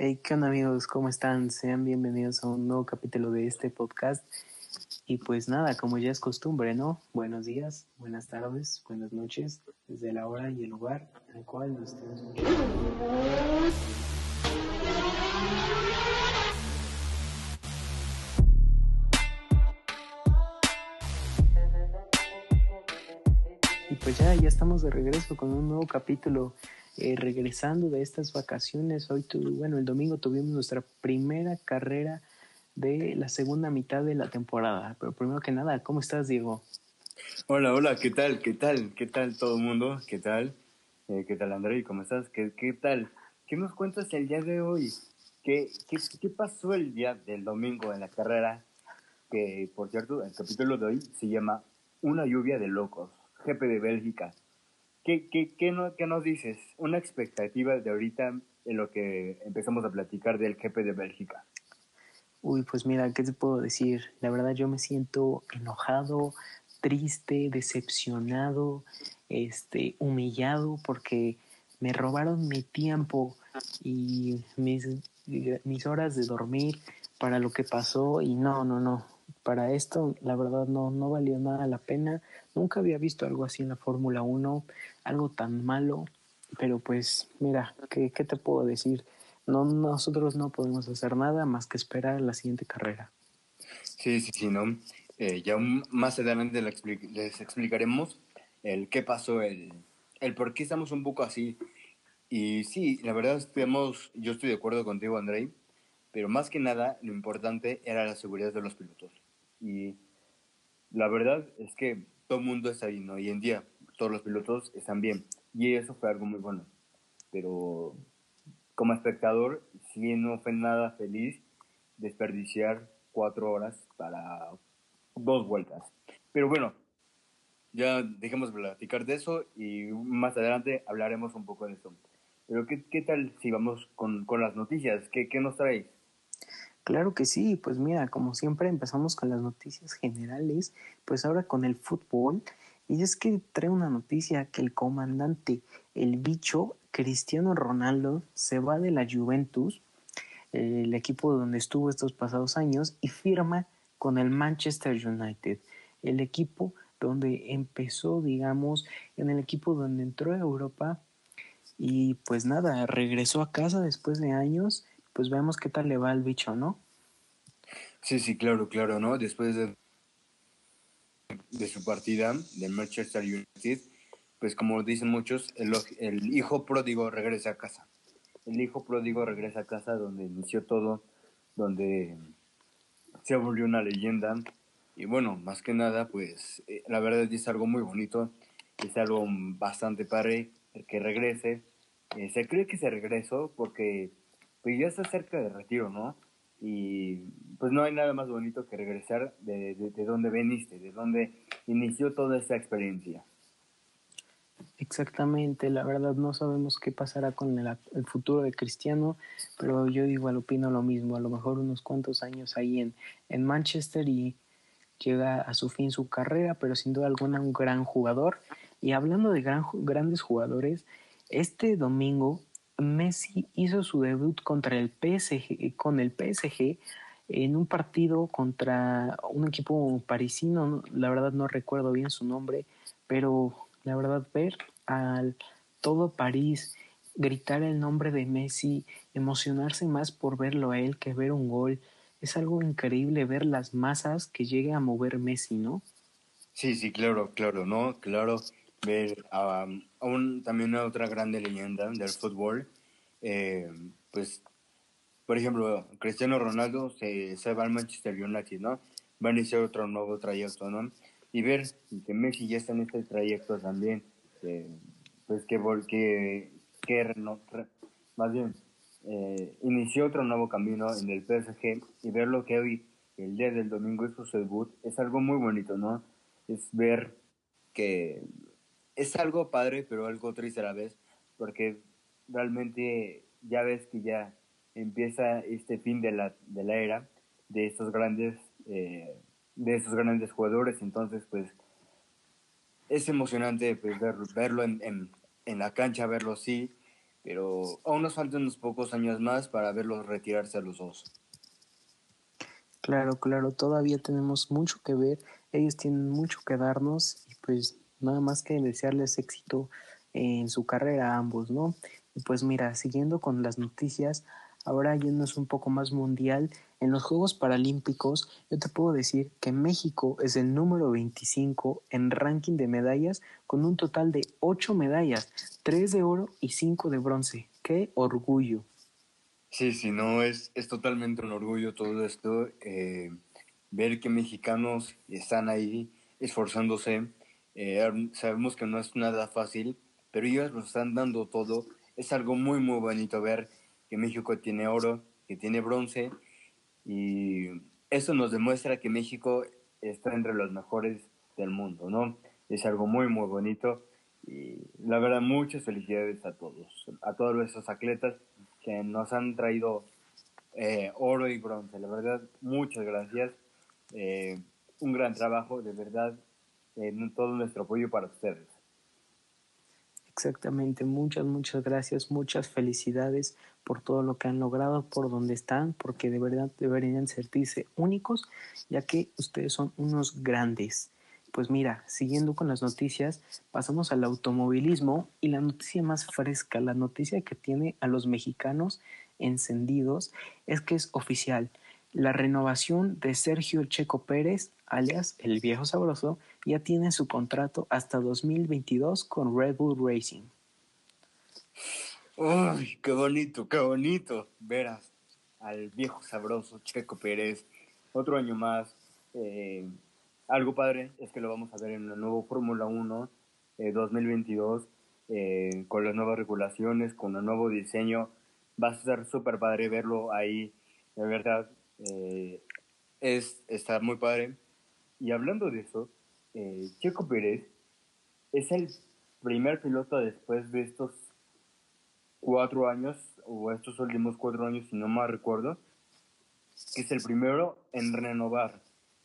Hey, ¿qué onda amigos? ¿Cómo están? Sean bienvenidos a un nuevo capítulo de este podcast. Y pues nada, como ya es costumbre, ¿no? Buenos días, buenas tardes, buenas noches, desde la hora y el lugar en el cual nos estén escuchando. Y pues ya, ya estamos de regreso con un nuevo capítulo. Eh, regresando de estas vacaciones, hoy, tu, bueno, el domingo tuvimos nuestra primera carrera de la segunda mitad de la temporada. Pero primero que nada, ¿cómo estás, Diego? Hola, hola, ¿qué tal? ¿Qué tal? ¿Qué tal todo el mundo? ¿Qué tal? Eh, ¿Qué tal, André? ¿Cómo estás? ¿Qué, ¿Qué tal? ¿Qué nos cuentas el día de hoy? ¿Qué, qué, qué pasó el día del domingo en la carrera? Que, por cierto, el capítulo de hoy se llama Una lluvia de locos, GP de Bélgica. ¿Qué, qué, qué, no, ¿Qué nos dices? Una expectativa de ahorita en lo que empezamos a platicar del GP de Bélgica. Uy, pues mira, ¿qué te puedo decir? La verdad yo me siento enojado, triste, decepcionado, este, humillado porque me robaron mi tiempo y mis, mis horas de dormir para lo que pasó y no, no, no. Para esto, la verdad, no, no valió nada la pena. Nunca había visto algo así en la Fórmula 1, algo tan malo. Pero pues, mira, ¿qué, qué te puedo decir? No, nosotros no podemos hacer nada más que esperar la siguiente carrera. Sí, sí, sí, ¿no? Eh, ya más adelante les explicaremos el qué pasó, el, el por qué estamos un poco así. Y sí, la verdad, estamos, yo estoy de acuerdo contigo, Andrei, pero más que nada lo importante era la seguridad de los pilotos. Y la verdad es que todo el mundo está bien, Hoy en día todos los pilotos están bien. Y eso fue algo muy bueno. Pero como espectador, sí no fue nada feliz desperdiciar cuatro horas para dos vueltas. Pero bueno, ya dejemos de platicar de eso y más adelante hablaremos un poco de eso. Pero ¿qué, qué tal si vamos con, con las noticias? ¿Qué, ¿Qué nos traéis? Claro que sí, pues mira, como siempre empezamos con las noticias generales, pues ahora con el fútbol. Y es que trae una noticia que el comandante, el bicho Cristiano Ronaldo, se va de la Juventus, el equipo donde estuvo estos pasados años, y firma con el Manchester United, el equipo donde empezó, digamos, en el equipo donde entró a Europa y pues nada, regresó a casa después de años pues veamos qué tal le va al bicho, ¿no? Sí, sí, claro, claro, ¿no? Después de, de su partida del Manchester United, pues como dicen muchos, el, el hijo pródigo regresa a casa. El hijo pródigo regresa a casa donde inició todo, donde se volvió una leyenda. Y bueno, más que nada, pues eh, la verdad es algo muy bonito, es algo bastante padre que regrese. Eh, se cree que se regresó porque pues ya está cerca de retiro, ¿no? Y pues no hay nada más bonito que regresar de, de, donde veniste, de donde inició toda esta experiencia. Exactamente, la verdad no sabemos qué pasará con el, el, futuro de Cristiano, pero yo igual opino lo mismo, a lo mejor unos cuantos años ahí en, en Manchester y llega a su fin su carrera, pero sin duda alguna un gran jugador. Y hablando de gran, grandes jugadores, este domingo Messi hizo su debut contra el PSG, con el PSG en un partido contra un equipo parisino, la verdad no recuerdo bien su nombre, pero la verdad ver al todo París gritar el nombre de Messi, emocionarse más por verlo a él que ver un gol, es algo increíble ver las masas que llegue a mover Messi, ¿no? Sí, sí, claro, claro, ¿no? Claro, ver a, un, también a otra grande leyenda del fútbol, eh, pues, por ejemplo, Cristiano Ronaldo se, va al Manchester United, ¿no? Va a iniciar otro nuevo trayecto, ¿no? Y ver que Messi ya está en este trayecto también, pues que, que, que no, más bien, eh, inició otro nuevo camino en el PSG y ver lo que hoy, el día del domingo, es su debut, es algo muy bonito, ¿no? Es ver que es algo padre, pero algo triste a la vez, porque realmente ya ves que ya empieza este fin de la, de la era de estos grandes eh, de estos grandes jugadores entonces pues es emocionante pues, ver, verlo en, en, la cancha verlo así pero aún nos faltan unos pocos años más para verlos retirarse a los dos. Claro, claro, todavía tenemos mucho que ver, ellos tienen mucho que darnos y pues nada más que desearles éxito en su carrera a ambos, ¿no? Y pues mira, siguiendo con las noticias, ahora yéndonos un poco más mundial, en los Juegos Paralímpicos yo te puedo decir que México es el número 25 en ranking de medallas con un total de 8 medallas, 3 de oro y 5 de bronce. ¡Qué orgullo! Sí, sí, no, es, es totalmente un orgullo todo esto. Eh, ver que mexicanos están ahí esforzándose. Eh, sabemos que no es nada fácil, pero ellos lo están dando todo. Es algo muy, muy bonito ver que México tiene oro, que tiene bronce, y eso nos demuestra que México está entre los mejores del mundo, ¿no? Es algo muy, muy bonito. Y la verdad, muchas felicidades a todos, a todos esos atletas que nos han traído eh, oro y bronce. La verdad, muchas gracias. Eh, un gran trabajo, de verdad, en todo nuestro apoyo para ustedes. Exactamente, muchas, muchas gracias, muchas felicidades por todo lo que han logrado, por donde están, porque de verdad deberían sentirse únicos, ya que ustedes son unos grandes. Pues mira, siguiendo con las noticias, pasamos al automovilismo y la noticia más fresca, la noticia que tiene a los mexicanos encendidos, es que es oficial. La renovación de Sergio Checo Pérez, alias el viejo sabroso, ya tiene su contrato hasta 2022 con Red Bull Racing. ¡Uy, qué bonito, qué bonito! Verás al viejo sabroso Checo Pérez otro año más. Eh, algo padre es que lo vamos a ver en la nueva Fórmula 1 2022 eh, con las nuevas regulaciones, con el nuevo diseño. Va a ser súper padre verlo ahí, de verdad. Eh, es, está muy padre. Y hablando de eso, eh, Checo Pérez es el primer piloto después de estos cuatro años, o estos últimos cuatro años, si no mal recuerdo, es el primero en renovar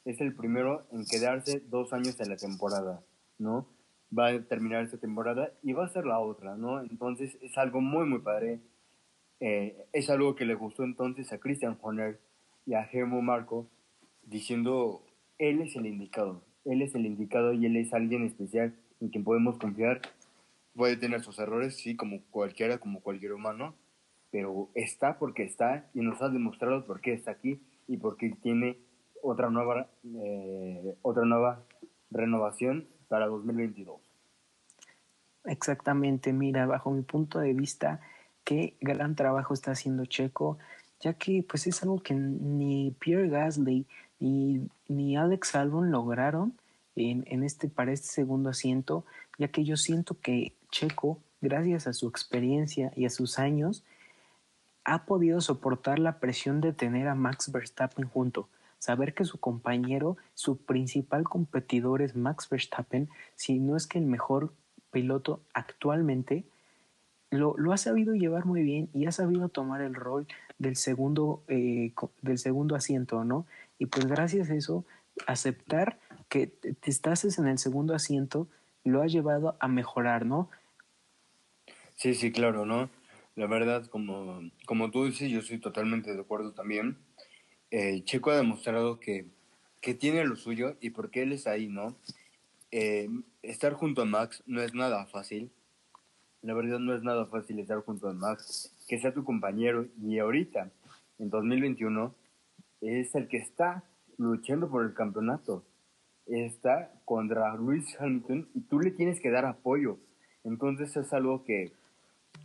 es el primero en quedarse dos años en la temporada, ¿no? Va a terminar esta temporada y va a ser la otra, ¿no? Entonces es algo muy, muy padre. Eh, es algo que le gustó entonces a Christian Horner y a Germo Marco, diciendo, él es el indicado, él es el indicado y él es alguien especial en quien podemos confiar. Puede tener sus errores, sí, como cualquiera, como cualquier humano, pero está porque está y nos ha demostrado por qué está aquí y por qué tiene otra nueva, eh, otra nueva renovación para 2022. Exactamente, mira, bajo mi punto de vista, qué gran trabajo está haciendo Checo, ya que pues es algo que ni Pierre Gasly ni, ni Alex Albon lograron en, en este, para este segundo asiento, ya que yo siento que Checo, gracias a su experiencia y a sus años, ha podido soportar la presión de tener a Max Verstappen junto. Saber que su compañero, su principal competidor es Max Verstappen, si no es que el mejor piloto actualmente, lo, ha sabido llevar muy bien y ha sabido tomar el rol del segundo, eh, del segundo asiento, ¿no? Y pues gracias a eso, aceptar que te estás en el segundo asiento lo ha llevado a mejorar, ¿no? Sí, sí, claro, ¿no? La verdad, como, como tú dices, yo estoy totalmente de acuerdo también eh, Checo ha demostrado que, que, tiene lo suyo y porque él es ahí, ¿no? Eh, estar junto a Max no es nada fácil. La verdad no es nada fácil estar junto a Max, que sea tu compañero y ahorita, en 2021, es el que está luchando por el campeonato. Está contra Luis Hamilton y tú le tienes que dar apoyo. Entonces es algo que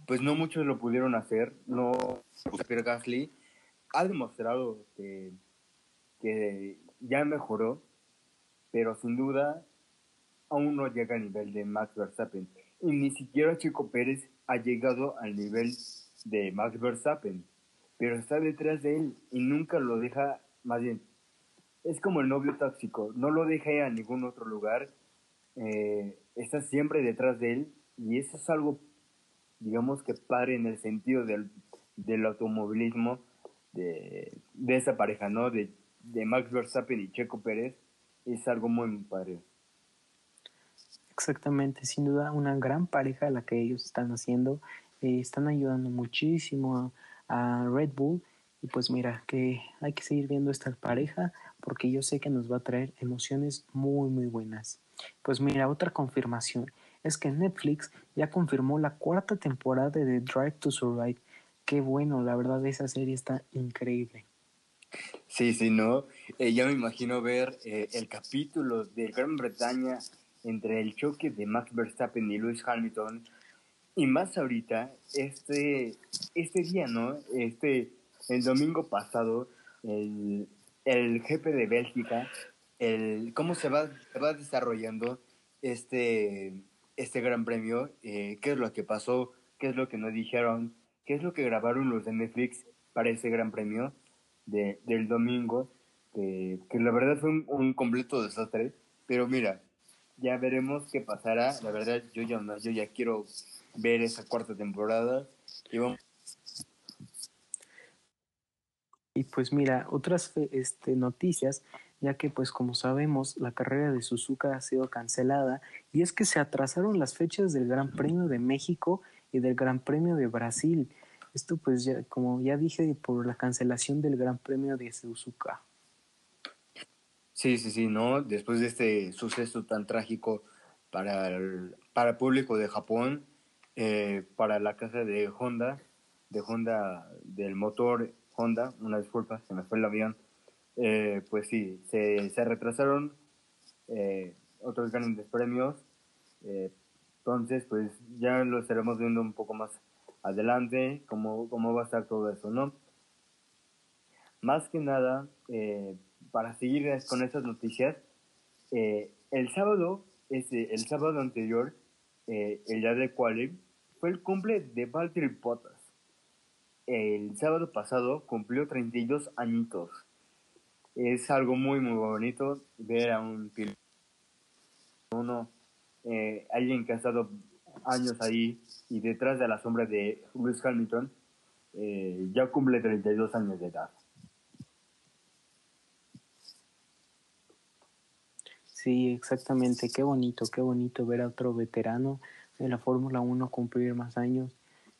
pues no muchos lo pudieron hacer. No, Pierre Gasly ha demostrado que, que ya mejoró, pero sin duda aún no llega al nivel de Max Verstappen. Y ni siquiera Chico Pérez ha llegado al nivel de Max Verstappen, pero está detrás de él y nunca lo deja, más bien, es como el novio tóxico, no lo deja a ningún otro lugar, eh, está siempre detrás de él y eso es algo, digamos que padre en el sentido del, del automovilismo, de, esa pareja, ¿no? De, Max Verstappen y Checo Pérez, es algo muy padre. Exactamente, sin duda una gran pareja la que ellos están haciendo eh, están ayudando muchísimo a, Red Bull. Y pues mira, que hay que seguir viendo esta pareja porque yo sé que nos va a traer emociones muy, muy buenas. Pues mira, otra confirmación es que Netflix ya confirmó la cuarta temporada de Drive to Survive. Qué bueno, la verdad esa serie está increíble. Sí, sí, ¿no? Eh, ya me imagino ver eh, el capítulo de Gran Bretaña entre el choque de Max Verstappen y Lewis Hamilton. Y más ahorita, este, este día, ¿no? Este, el domingo pasado, el, el jefe de Bélgica, el, cómo se va, se va desarrollando este, este gran premio, eh, qué es lo que pasó, qué es lo que nos dijeron, qué es lo que grabaron los de Netflix para ese gran premio de, del domingo, que la verdad fue un, completo desastre, pero mira, ya veremos qué pasará, la verdad yo ya, yo ya quiero ver esa cuarta temporada y vamos y pues mira, otras este, noticias, ya que pues como sabemos la carrera de Suzuka ha sido cancelada y es que se atrasaron las fechas del Gran Premio de México y del Gran Premio de Brasil. Esto pues ya, como ya dije, por la cancelación del Gran Premio de Suzuka. Sí, sí, sí, ¿no? Después de este suceso tan trágico para el, para público de Japón, eh, para la casa de Honda, de Honda, del motor Honda, una disculpa, se me fue el avión, eh, pues sí, se, se retrasaron eh, otros grandes premios, entonces pues ya lo estaremos viendo un poco más adelante, cómo, cómo va a estar todo eso, ¿no? Más que nada, eh, para seguir con estas noticias, eh, el sábado, ese, el sábado anterior, eh, el día de quali, fue el cumple de Valtteri Bottas. El sábado pasado cumplió 32 añitos. Es algo muy, muy bonito ver a un piloto, uno, alguien que ha estado años ahí y detrás de la sombra de Lewis Hamilton, eh, ya cumple 32 años de edad. Sí, exactamente. Qué bonito, qué bonito ver a otro veterano de la Fórmula 1 cumplir más años.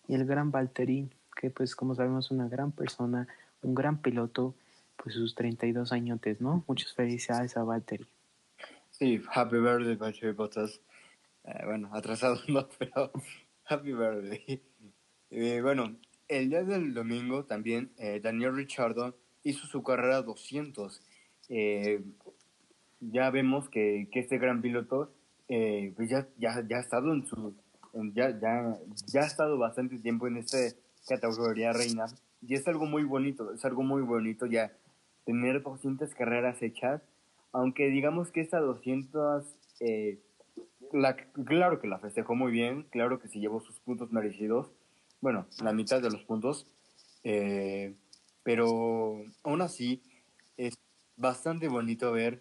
Y el gran Valtteri, que pues como sabemos una gran persona, un gran piloto, pues sus 32 añotes, ¿no? Muchas felicidades a Valtteri. Sí, happy birthday, Valtteri Bottas. Eh, bueno, atrasado no, pero happy birthday. Eh, bueno, el día del domingo también eh, Daniel Richardo hizo su carrera 200. Ya vemos que, que, este gran piloto pues ya, ya, ya ha estado en su ya, ya, ya ha estado bastante tiempo en esta categoría reina. Y es algo muy bonito, es algo muy bonito ya tener 200 carreras hechas, aunque digamos que estas 200 eh, claro que la festejó muy bien, claro que se llevó sus puntos merecidos, bueno, la mitad de los puntos, eh, pero aún así es bastante bonito ver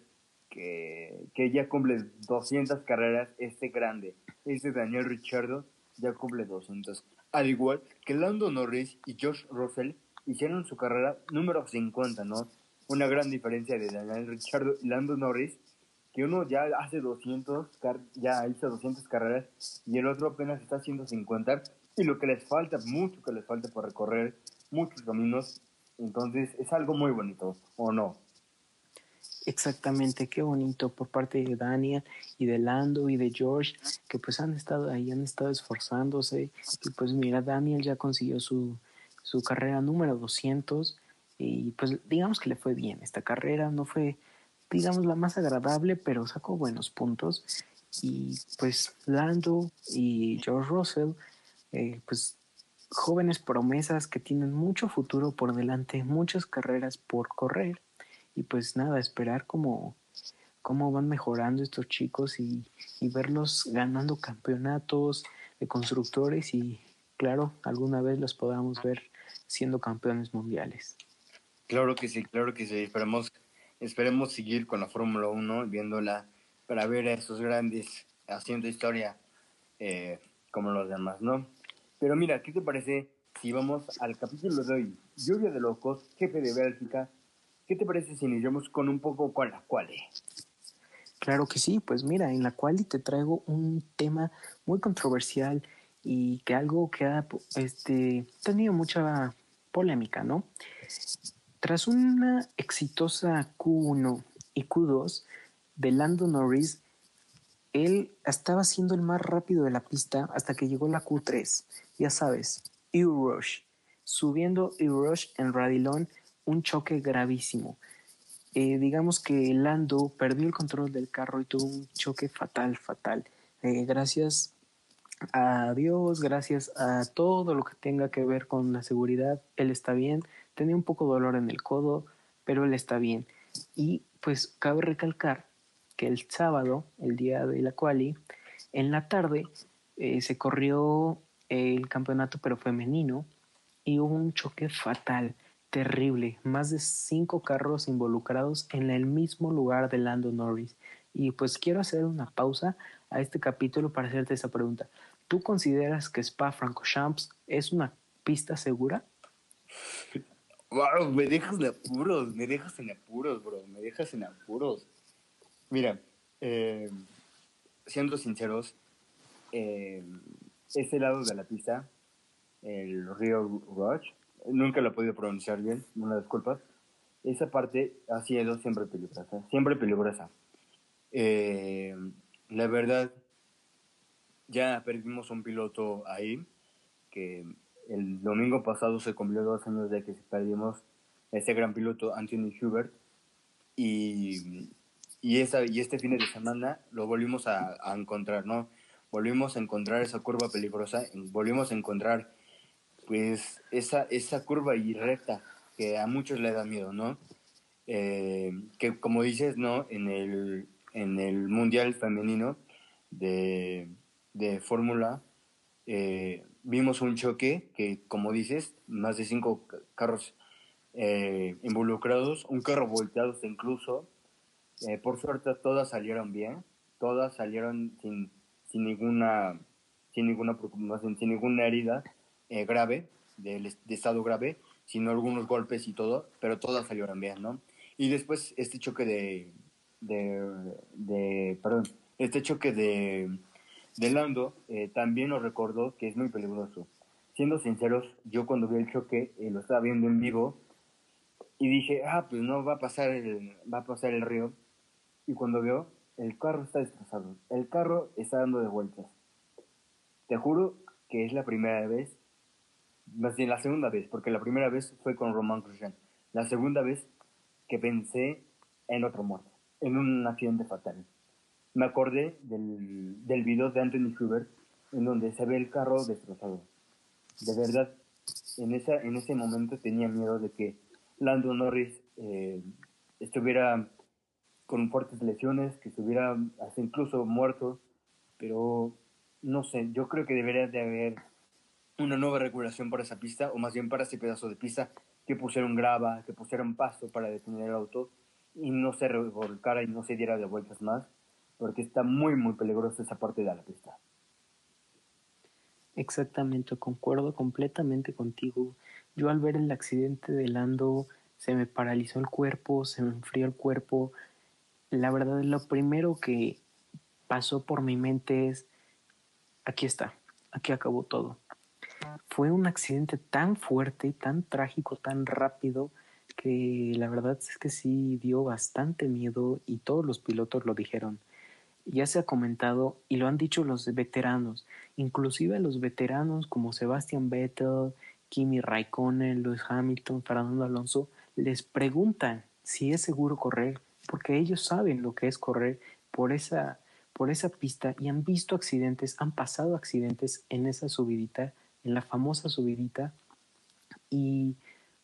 que, que ya cumple 200 carreras este grande, este Daniel Richardo ya cumple 200, al igual que Lando Norris y Josh Russell hicieron su carrera número 50, ¿no? Una gran diferencia de Daniel Richardo y Lando Norris que uno ya hace 200, ya hizo 200 carreras y el otro apenas está haciendo 50 y lo que les falta, mucho que les falta por recorrer, muchos caminos, entonces es algo muy bonito, ¿o no? Exactamente, qué bonito por parte de Daniel y de Lando y de George, que pues han estado ahí, han estado esforzándose. Y pues mira, Daniel ya consiguió su, su carrera número 200 y pues digamos que le fue bien esta carrera, no fue digamos, la más agradable, pero sacó buenos puntos. Y pues Lando y George Russell, eh, pues jóvenes promesas que tienen mucho futuro por delante, muchas carreras por correr. Y pues nada, esperar cómo, cómo van mejorando estos chicos y, y verlos ganando campeonatos de constructores y claro, alguna vez los podamos ver siendo campeones mundiales. Claro que sí, claro que sí. Esperamos esperemos seguir con la Fórmula 1 viéndola para ver a esos grandes haciendo historia eh, como los demás, ¿no? Pero mira, ¿qué te parece si vamos al capítulo de hoy? Lluvia de Locos, jefe de Bélgica. ¿Qué te parece si iniciamos con un poco con la quali? Claro que sí, pues mira, en la quali te traigo un tema muy controversial y que algo que ha este, tenido mucha polémica, ¿no? Tras una exitosa Q1 y Q2 de Lando Norris, él estaba siendo el más rápido de la pista hasta que llegó la Q3. Ya sabes, E-Rush. Subiendo E-Rush en Radilón, un choque gravísimo. Eh, digamos que Lando perdió el control del carro y tuvo un choque fatal, fatal. Eh, gracias a Dios, gracias a todo lo que tenga que ver con la seguridad, él está bien. Tenía un poco de dolor en el codo, pero él está bien. Y pues cabe recalcar que el sábado, el día de la quali, en la tarde eh, se corrió el campeonato pero femenino y hubo un choque fatal, terrible, más de cinco carros involucrados en el mismo lugar de Lando Norris. Y pues quiero hacer una pausa a este capítulo para hacerte esa pregunta. ¿Tú consideras que Spa Francorchamps es una pista segura? Wow, me dejas en apuros, me dejas en apuros, bro, me dejas en apuros. Mira, eh, siendo sinceros, eh, este lado de la pista, el río Rush, nunca lo he podido pronunciar bien, una disculpa. Esa parte ha sido siempre peligrosa, siempre peligrosa. Eh, la verdad, ya perdimos un piloto ahí, que el domingo pasado se cumplió dos años de que perdimos ese gran piloto, Anthony Schubert, y y, esa, y este fin de semana lo volvimos a, encontrar, ¿no? Volvimos a encontrar esa curva peligrosa, volvimos a encontrar pues esa, esa curva y recta que a muchos le da miedo, ¿no? Eh, que como dices, ¿no? En el, en el Mundial Femenino de, de Fórmula eh, vimos un choque que, como dices, más de cinco carros eh, involucrados, un carro volteado incluso, por suerte todas salieron bien, todas salieron sin, sin ninguna sin ninguna sin ninguna herida eh, grave, de, estado grave, sino algunos golpes y todo, pero todas salieron bien, ¿no? Y después este choque de, de, perdón, este choque de, de Lando eh, también nos recordó que es muy peligroso. Siendo sinceros, yo cuando vi el choque, lo estaba viendo en vivo, y dije, ah, pues no va a pasar el, va a pasar el río, y cuando veo, el carro está destrozado. El carro está dando de vueltas. Te juro que es la primera vez, más bien la segunda vez, porque la primera vez fue con Roman Grosjean. La segunda vez que pensé en otro muerto, en un accidente fatal. Me acordé del, del video de Anthony Schubert en donde se ve el carro destrozado. De verdad, en, esa, en ese momento tenía miedo de que Lando Norris eh, estuviera con fuertes lesiones, que estuviera hasta incluso muerto, pero no sé, yo creo que debería de haber una nueva regulación para esa pista, o más bien para ese pedazo de pista, que pusieran grava, que pusieran pasto para detener el auto y no se revolcara y no se diera de vueltas más, porque está muy, muy peligrosa esa parte de la pista. Exactamente, concuerdo completamente contigo. Yo al ver el accidente de Lando se me paralizó el cuerpo, se me enfrió el cuerpo, la verdad lo primero que pasó por mi mente es, aquí está, aquí acabó todo. Fue un accidente tan fuerte, tan trágico, tan rápido, que la verdad es que sí dio bastante miedo y todos los pilotos lo dijeron. Ya se ha comentado y lo han dicho los veteranos, inclusive los veteranos como Sebastian Vettel, Kimi Raikkonen, Lewis Hamilton, Fernando Alonso, les preguntan si es seguro correr porque ellos saben lo que es correr por esa, por esa pista y han visto accidentes, han pasado accidentes en esa subidita, en la famosa subidita. Y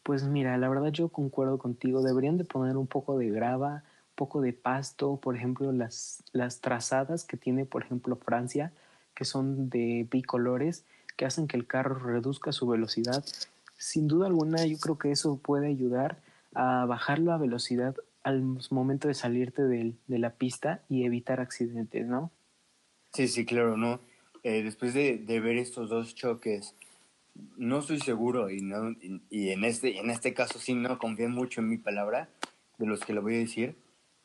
pues mira, la verdad yo concuerdo contigo, deberían de poner un poco de grava, un poco de pasto, por ejemplo, las, las trazadas que tiene, por ejemplo, Francia, que son de bicolores, que hacen que el carro reduzca su velocidad. Sin duda alguna, yo creo que eso puede ayudar a bajar la velocidad al momento de salirte de, la pista y evitar accidentes, ¿no? Sí, sí, claro, ¿no? Eh, después de, ver estos dos choques, no estoy seguro y, no, y, en, este, en este caso sí no confío mucho en mi palabra de los que lo voy a decir,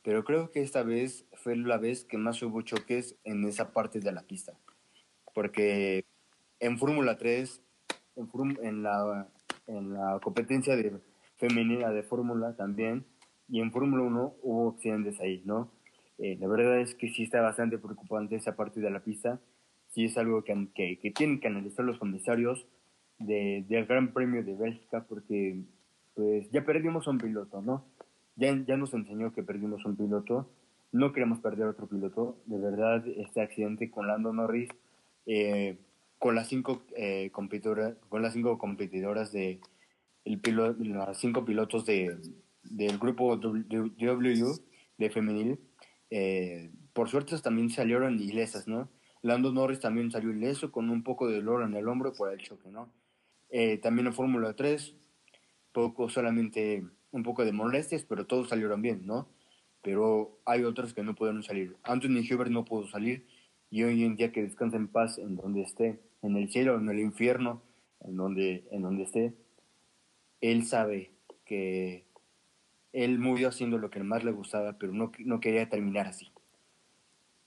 pero creo que esta vez fue la vez que más hubo choques en esa parte de la pista, porque en Fórmula 3, en, en, la, en la competencia de, femenina de Fórmula también, y en Fórmula 1 hubo accidentes ahí, ¿no? Eh, la verdad es que sí está bastante preocupante esa parte de la pista, sí es algo que, que, tienen que analizar los comisarios de, del Gran Premio de Bélgica, porque pues ya perdimos un piloto, ¿no? Ya, ya nos enseñó que perdimos un piloto, no queremos perder otro piloto, de verdad este accidente con Lando Norris, eh, con las cinco eh, competidoras, con las cinco competidoras de el los cinco pilotos de, del grupo W de femenil, eh, por suerte también salieron ilesas, ¿no? Lando Norris también salió ileso con un poco de dolor en el hombro por el choque, ¿no? Eh, también en Fórmula 3, poco solamente un poco de molestias, pero todos salieron bien, ¿no? Pero hay otros que no pudieron salir. Anthony Hubert no pudo salir y hoy en día que descansa en paz en donde esté, en el cielo, en el infierno, en donde, en donde esté, él sabe que él murió haciendo lo que más le gustaba, pero no, no quería terminar así.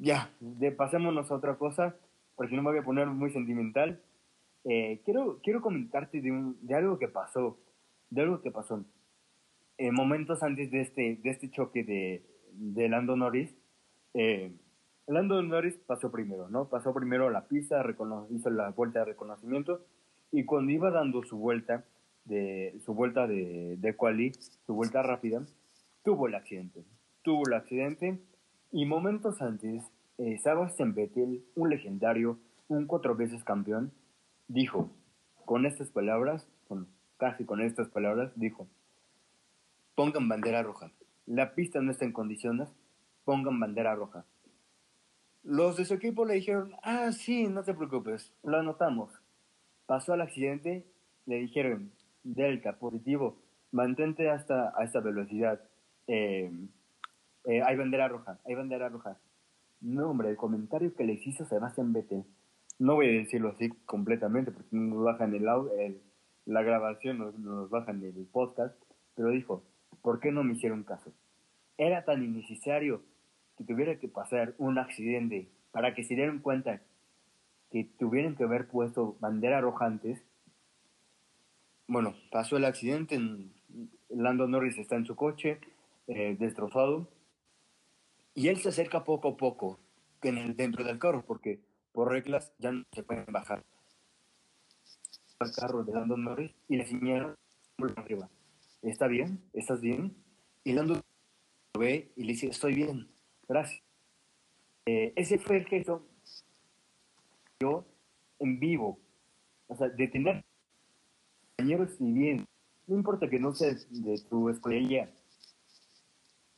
Ya, de, pasémonos a otra cosa, porque no me voy a poner muy sentimental. Eh, quiero, quiero comentarte de, un, de algo que pasó, de algo que pasó. En momentos antes de este, de este choque de, de Lando Norris, eh, Lando Norris pasó primero, ¿no? Pasó primero la pista, hizo la vuelta de reconocimiento, y cuando iba dando su vuelta, de su vuelta de, de quali, su vuelta rápida, tuvo el accidente. Tuvo el accidente y momentos antes, eh, Sebastian Vettel, un legendario, un cuatro veces campeón, dijo, con estas palabras, con, casi con estas palabras, dijo, pongan bandera roja. La pista no está en condiciones, pongan bandera roja. Los de su equipo le dijeron, ah, sí, no te preocupes, lo anotamos. Pasó al accidente, le dijeron, Delta, positivo, mantente hasta a esta velocidad. Eh, eh, hay bandera roja, hay bandera roja. No, hombre, el comentario que le hizo Sebastián Vettel, no voy a decirlo así completamente porque nos bajan el, el la grabación, nos, nos bajan el podcast, pero dijo, ¿por qué no me hicieron caso? Era tan innecesario que tuviera que pasar un accidente para que se dieran cuenta que tuvieran que haber puesto bandera roja antes bueno, pasó el accidente, Lando Norris está en su coche, eh, destrozado, y él se acerca poco a poco en el, dentro del carro, porque por reglas ya no se pueden bajar al carro de Lando Norris y le señala arriba. ¿Está bien? ¿Estás bien? Y Lando lo ve y le dice, estoy bien, gracias. Eh, ese fue el gesto yo en vivo. O sea, de tener compañeros, si bien, no importa que no seas de tu escuela,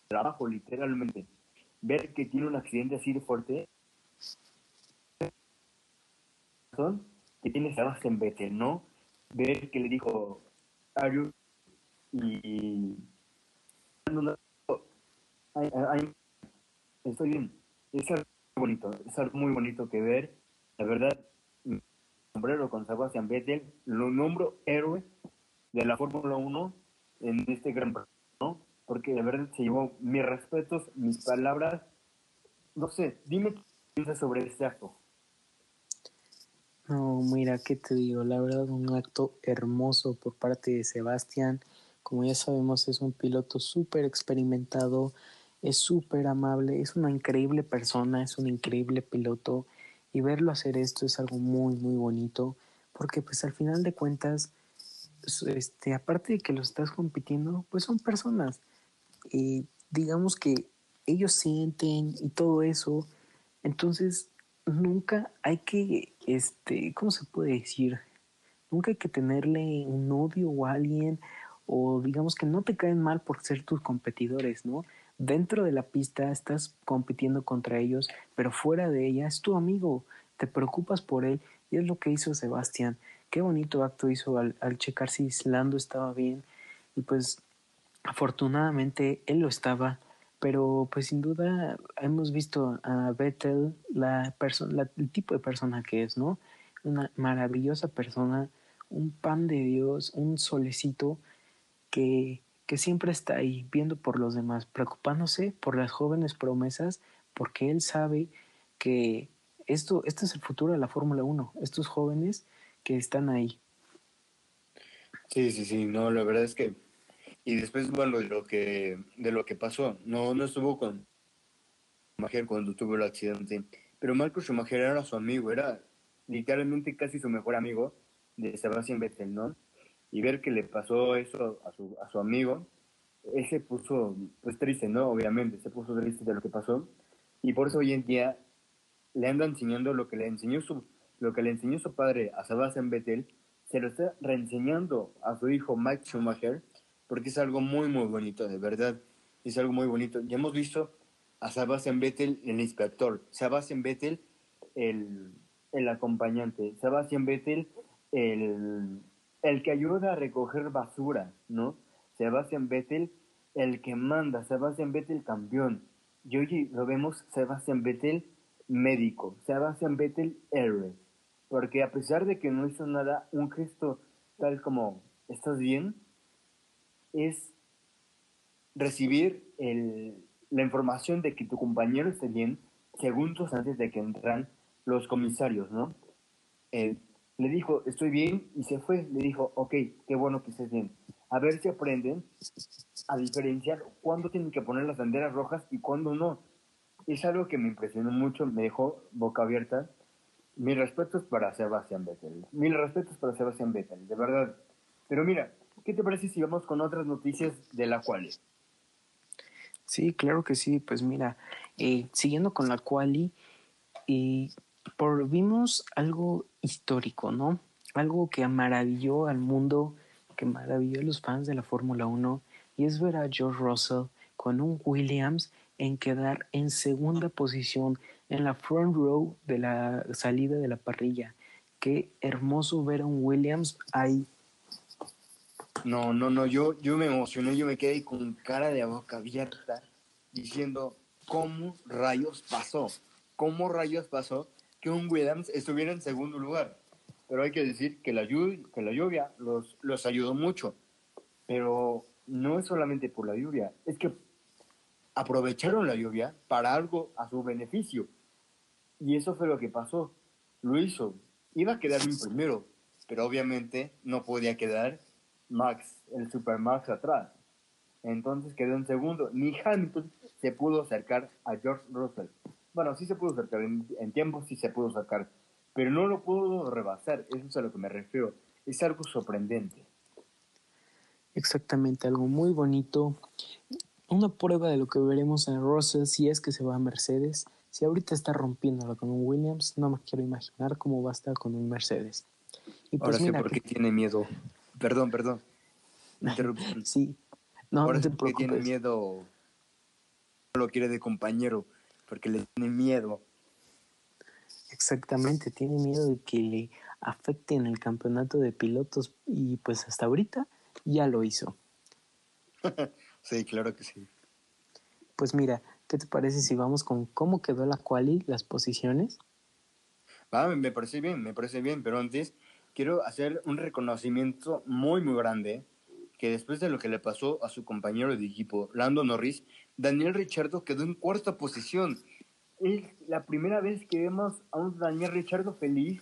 trabajo literalmente, ver que tiene un accidente así de fuerte, que tiene en vete, ¿no? Ver que le dijo, Ayu, y estoy bien. Es algo bonito, es muy bonito que ver. La verdad, sombrero con Sebastian Vettel, lo nombro héroe de la Fórmula 1 en este gran premio. Porque de verdad se llevó mis respetos, mis palabras. No sé, dime qué piensas sobre este acto. No, mira, ¿qué te digo? La verdad, un acto hermoso por parte de Sebastián. Como ya sabemos, es un piloto súper experimentado, es súper amable, es una increíble persona, es un increíble piloto y verlo hacer esto es algo muy, muy bonito, porque pues al final de cuentas, este, aparte de que lo estás compitiendo, pues son personas. Y digamos que ellos sienten y todo eso. Entonces, nunca hay que, este, ¿cómo se puede decir? Nunca hay que tenerle un odio o a alguien, o digamos que no te caen mal por ser tus competidores, ¿no? dentro de la pista estás compitiendo contra ellos, pero fuera de ella es tu amigo, te preocupas por él y es lo que hizo Sebastián. Qué bonito acto hizo al, checar si Lando estaba bien y pues afortunadamente él lo estaba, pero pues sin duda hemos visto a Vettel, la persona, el tipo de persona que es, ¿no? Una maravillosa persona, un pan de Dios, un solecito que que siempre está ahí viendo por los demás, preocupándose por las jóvenes promesas, porque él sabe que esto, este es el futuro de la Fórmula 1, estos jóvenes que están ahí. Sí, sí, sí, no, la verdad es que y después bueno de lo que de lo que pasó, no no estuvo con Schumacher cuando tuvo el accidente, pero Marco Schumacher era su amigo, era literalmente casi su mejor amigo de Sebastián Vettel, ¿no? Y ver que le pasó eso a su, a su amigo, él se puso pues triste, ¿no? Obviamente, se puso triste de lo que pasó. Y por eso hoy en día le anda enseñando lo que le enseñó su, lo que le enseñó su padre a Sebastián Vettel, se lo está reenseñando a su hijo Mike Schumacher, porque es algo muy, muy bonito, de verdad. Es algo muy bonito. Ya hemos visto a Sebastián Vettel, el inspector, Sebastián Vettel, el, el acompañante, Sebastián Vettel, el, el que ayuda a recoger basura, ¿no? Sebastián Vettel, el que manda, Sebastián Vettel campeón. Y hoy lo vemos Sebastián Vettel médico, Sebastián Vettel héroe. Porque a pesar de que no hizo nada, un gesto tal como ¿estás bien? Es recibir el, la información de que tu compañero esté bien segundos antes de que entran los comisarios, ¿no? Eh, le dijo, estoy bien, y se fue. Le dijo, ok, qué bueno que estés bien a ver si aprenden a diferenciar cuándo tienen que poner las banderas rojas y cuándo no. Es algo que me impresionó mucho, me dejó boca abierta. Mis respetos para Sebastián Vettel. Mil respetos para Sebastián Vettel, de verdad. Pero mira, ¿qué te parece si vamos con otras noticias de la quali? Sí, claro que sí. Pues mira, eh, siguiendo con la quali, y por, vimos algo histórico, ¿no? Algo que maravilló al mundo que maravilló a los fans de la Fórmula 1 y es ver a George Russell con un Williams en quedar en segunda posición en la front row de la salida de la parrilla. Qué hermoso ver a un Williams ahí. No, no, no, yo, yo me emocioné, yo me quedé con cara de boca abierta diciendo, ¿cómo rayos pasó? ¿Cómo rayos pasó que un Williams estuviera en segundo lugar? pero hay que decir que la lluvia, que la lluvia los, los ayudó mucho. Pero no es solamente por la lluvia, es que aprovecharon la lluvia para algo a su beneficio. Y eso fue lo que pasó. Lo hizo. Iba a quedar en primero, pero obviamente no podía quedar Max, el Super Max atrás. Entonces quedó en segundo. Ni Hamilton se pudo acercar a George Russell. Bueno, sí se pudo acercar, en, en tiempo sí se pudo acercar, pero no lo puedo rebasar, eso es a lo que me refiero. Es algo sorprendente. Exactamente, algo muy bonito. Una prueba de lo que veremos en Russell si es que se va a Mercedes. Si ahorita está rompiéndolo con un Williams, no me quiero imaginar cómo va a estar con un Mercedes. Y pues Ahora sé por qué tiene miedo. Perdón, perdón. sí, no, Ahora no te tiene miedo. No lo quiere de compañero, porque le tiene miedo. Exactamente, tiene miedo de que le afecte en el campeonato de pilotos y pues hasta ahorita ya lo hizo. sí, claro que sí. Pues mira, ¿qué te parece si vamos con cómo quedó la quali, las posiciones? Me parece bien, me parece bien, pero antes quiero hacer un reconocimiento muy, muy grande que después de lo que le pasó a su compañero de equipo, Lando Norris, Daniel Richardo quedó en cuarta posición es la primera vez que vemos a un Daniel Richardo feliz.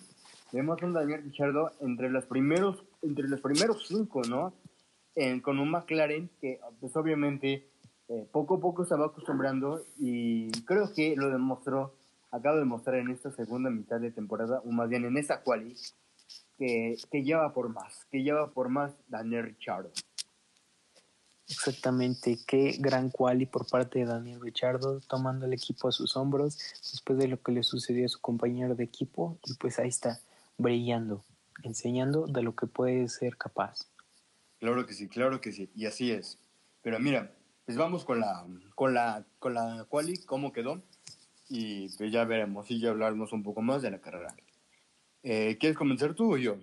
Vemos a un Daniel Richardo entre los primeros, entre los primeros cinco, ¿no? con un McLaren que, pues obviamente, eh, poco a poco se va acostumbrando y creo que lo demostró, acaba de demostrar en esta segunda mitad de temporada, o más bien en esta quali, que, que lleva por más, que lleva por más Daniel Richardo. Exactamente, qué gran quali por parte de Daniel Richardo, tomando el equipo a sus hombros después de lo que le sucedió a su compañero de equipo y pues ahí está, brillando, enseñando de lo que puede ser capaz. Claro que sí, claro que sí, y así es. Pero mira, pues vamos con la, con la, con la quali, cómo quedó, y pues ya veremos y ya hablarnos un poco más de la carrera. Eh, ¿Quieres comenzar tú o yo?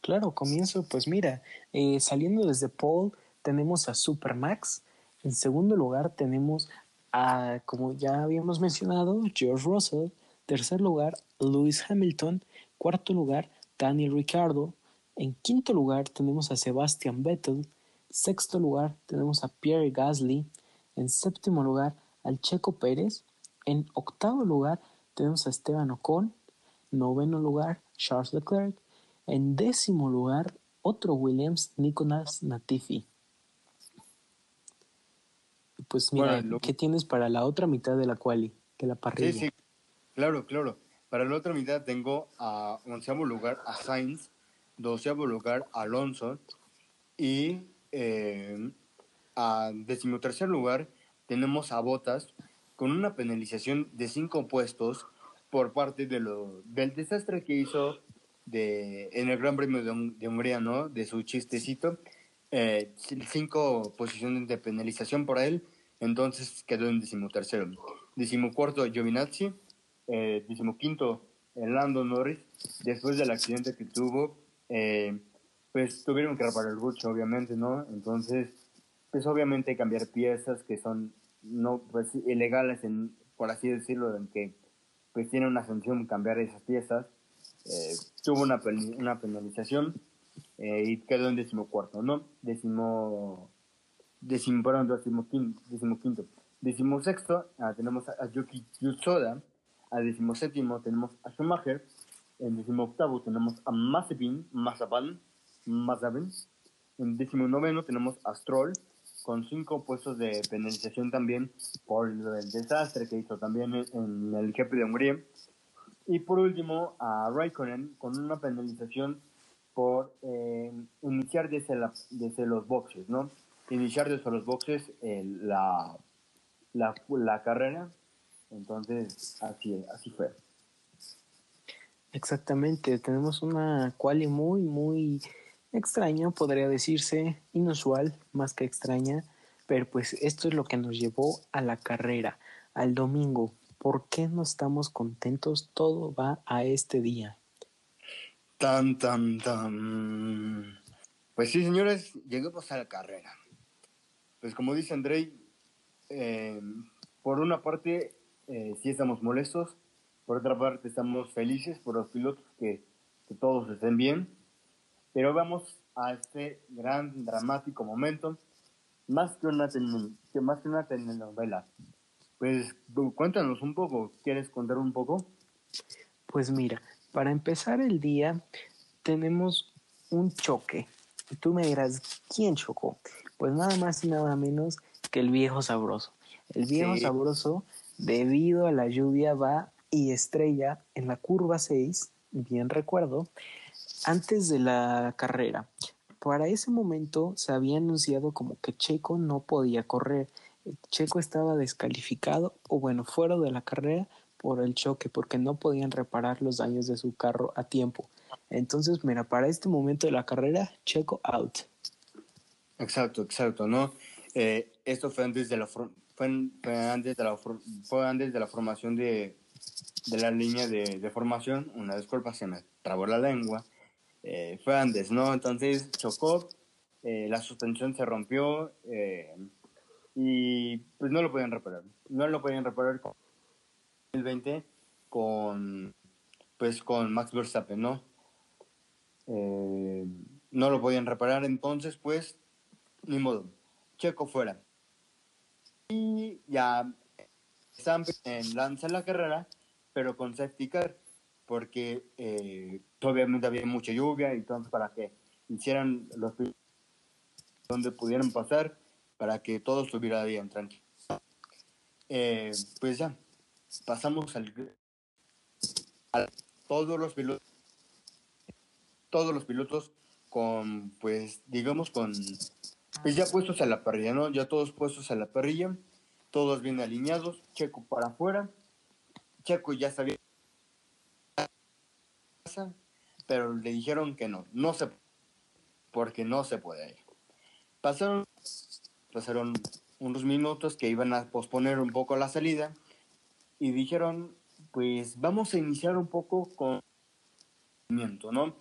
Claro, comienzo, pues mira, eh, saliendo desde Paul tenemos a Supermax. En segundo lugar tenemos a, como ya habíamos mencionado, George Russell. Tercer lugar, Lewis Hamilton. Cuarto lugar, Daniel Ricciardo. En quinto lugar tenemos a Sebastian Vettel. Sexto lugar tenemos a Pierre Gasly. En séptimo lugar, al Checo Pérez. En octavo lugar tenemos a Esteban Ocon, noveno lugar, Charles Leclerc, en décimo lugar, otro Williams, Nicolas Natifi. Pues mira, ¿qué tienes para la otra mitad de la quali, de la parrilla? Sí, sí, claro, claro. Para la otra mitad tengo a onceavo lugar a Sainz, doceavo lugar a Alonso y eh, a decimotercer lugar tenemos a Botas con una penalización de cinco puestos por parte de lo, del desastre que hizo de, en el Gran Premio de, Hungría, ¿no? De su chistecito. Eh, cinco posiciones de penalización por él, entonces quedó en decimotercero. Decimocuarto Giovinazzi, eh, decimoquinto Lando Norris, después del accidente que tuvo, eh, pues tuvieron que reparar el coche, obviamente, ¿no? Entonces, pues obviamente cambiar piezas que son no pues ilegales en, por así decirlo, en que pues tiene una sanción cambiar esas piezas. Eh, tuvo una, una penalización eh, y quedó en decimocuarto, ¿no? Decimo, decimo, perdón, decimoquinto, decimoquinto. Decimosexto ah, tenemos a Yuki Yusoda, al decimoséptimo tenemos a Schumacher, en decimoctavo tenemos a Mazepin, Mazapan, Mazepin, en decimonoveno tenemos a Stroll, con cinco puestos de penalización también por el desastre que hizo también en el jefe de Hungría. Y por último, a Raikkonen con una penalización por eh, iniciar desde, desde, los boxes, ¿no? Iniciar desde los boxes la, la, la, carrera. Entonces, así, así fue. Exactamente, tenemos una quali muy, muy extraña, podría decirse, inusual, más que extraña, pero pues esto es lo que nos llevó a la carrera, al domingo. ¿Por qué no estamos contentos? Todo va a este día. Tan, tan, tan. Pues sí, señores, llegamos a la carrera. Pues como dice Andrei, eh, por una parte eh, sí estamos molestos, por otra parte estamos felices por los pilotos que, que todos estén bien pero vamos a este gran, dramático momento, más que una, que más que una telenovela. Pues cuéntanos un poco, ¿quieres contar un poco? Pues mira, para empezar el día tenemos un choque. Y tú me dirás, ¿quién chocó? Pues nada más y nada menos que el viejo sabroso. El viejo sabroso, debido a la lluvia, va y estrella en la curva 6, bien recuerdo, antes de la carrera. Para ese momento se había anunciado como que Checo no podía correr. Checo estaba descalificado o bueno, fuera de la carrera por el choque porque no podían reparar los daños de su carro a tiempo. Entonces, mira, para este momento de la carrera, Checo out. Exacto, exacto, ¿no? Eh, esto fue antes de la fue, antes de la fue antes de la formación de, de la línea de, de formación. Una disculpa, se me trabó la lengua. Eh, fue antes, ¿no? Entonces chocó, eh, la suspensión se rompió eh, y pues no lo podían reparar. No lo podían reparar con 2020 con, pues con Max Verstappen, ¿no? no lo podían reparar, entonces pues ni modo, Checo fuera. Y ya en lanza la carrera, pero con safety car porque eh, obviamente había mucha lluvia, entonces para que hicieran los donde pudieran pasar, para que todo estuviera bien tranquilo. Eh, pues ya, pasamos al, todos los pilotos, todos los pilotos con, pues, digamos, con, pues ya puestos a la parrilla, ¿no? Ya todos puestos a la parrilla, todos bien alineados, Checo para afuera, Checo ya sabía pero le dijeron que no, no se porque no se puede Pasaron, pasaron unos minutos que iban a posponer un poco la salida y dijeron, pues vamos a iniciar un poco con ¿no?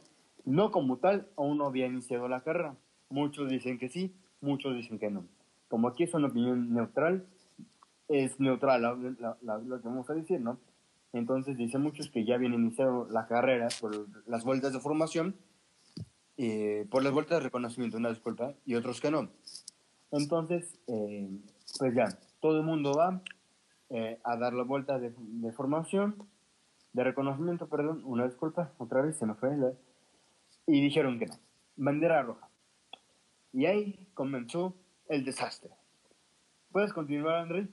No como tal, aún no había iniciado la carrera. Muchos dicen que sí, muchos dicen que no. Como aquí es una opinión neutral, es neutral lo que vamos a decir, ¿no? Entonces dicen muchos que ya habían iniciado la carrera por las vueltas de formación, eh, por las vueltas de reconocimiento, una disculpa, y otros que no. Entonces, eh, pues ya, todo el mundo va eh, a dar la vuelta de, formación de reconocimiento, perdón, una disculpa, otra vez se me fue. y dijeron que no, bandera roja. Y ahí comenzó el desastre. ¿Puedes continuar, André?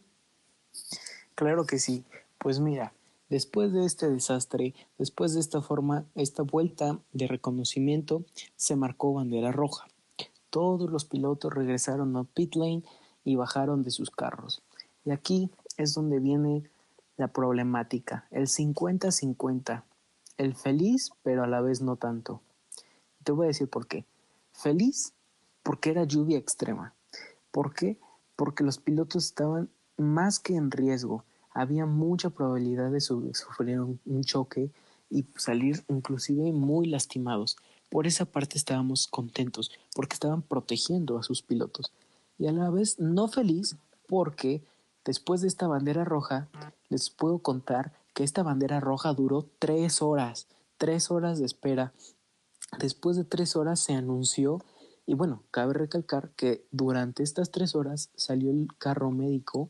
Claro que sí. Pues mira, después de este desastre, después de esta forma, esta vuelta de reconocimiento, se marcó bandera roja. Todos los pilotos regresaron a pit lane y bajaron de sus carros. Y aquí es donde viene la problemática, el 50-50, el feliz, pero a la vez no tanto. Te voy a decir por qué. Feliz porque era lluvia extrema. ¿Por qué? Porque los pilotos estaban más que en riesgo. Había mucha probabilidad de sufrir un, choque y salir inclusive muy lastimados. Por esa parte estábamos contentos, porque estaban protegiendo a sus pilotos. Y a la vez no feliz porque después de esta bandera roja, les puedo contar que esta bandera roja duró tres horas, tres horas de espera. Después de tres horas se anunció y bueno, cabe recalcar que durante estas tres horas salió el carro médico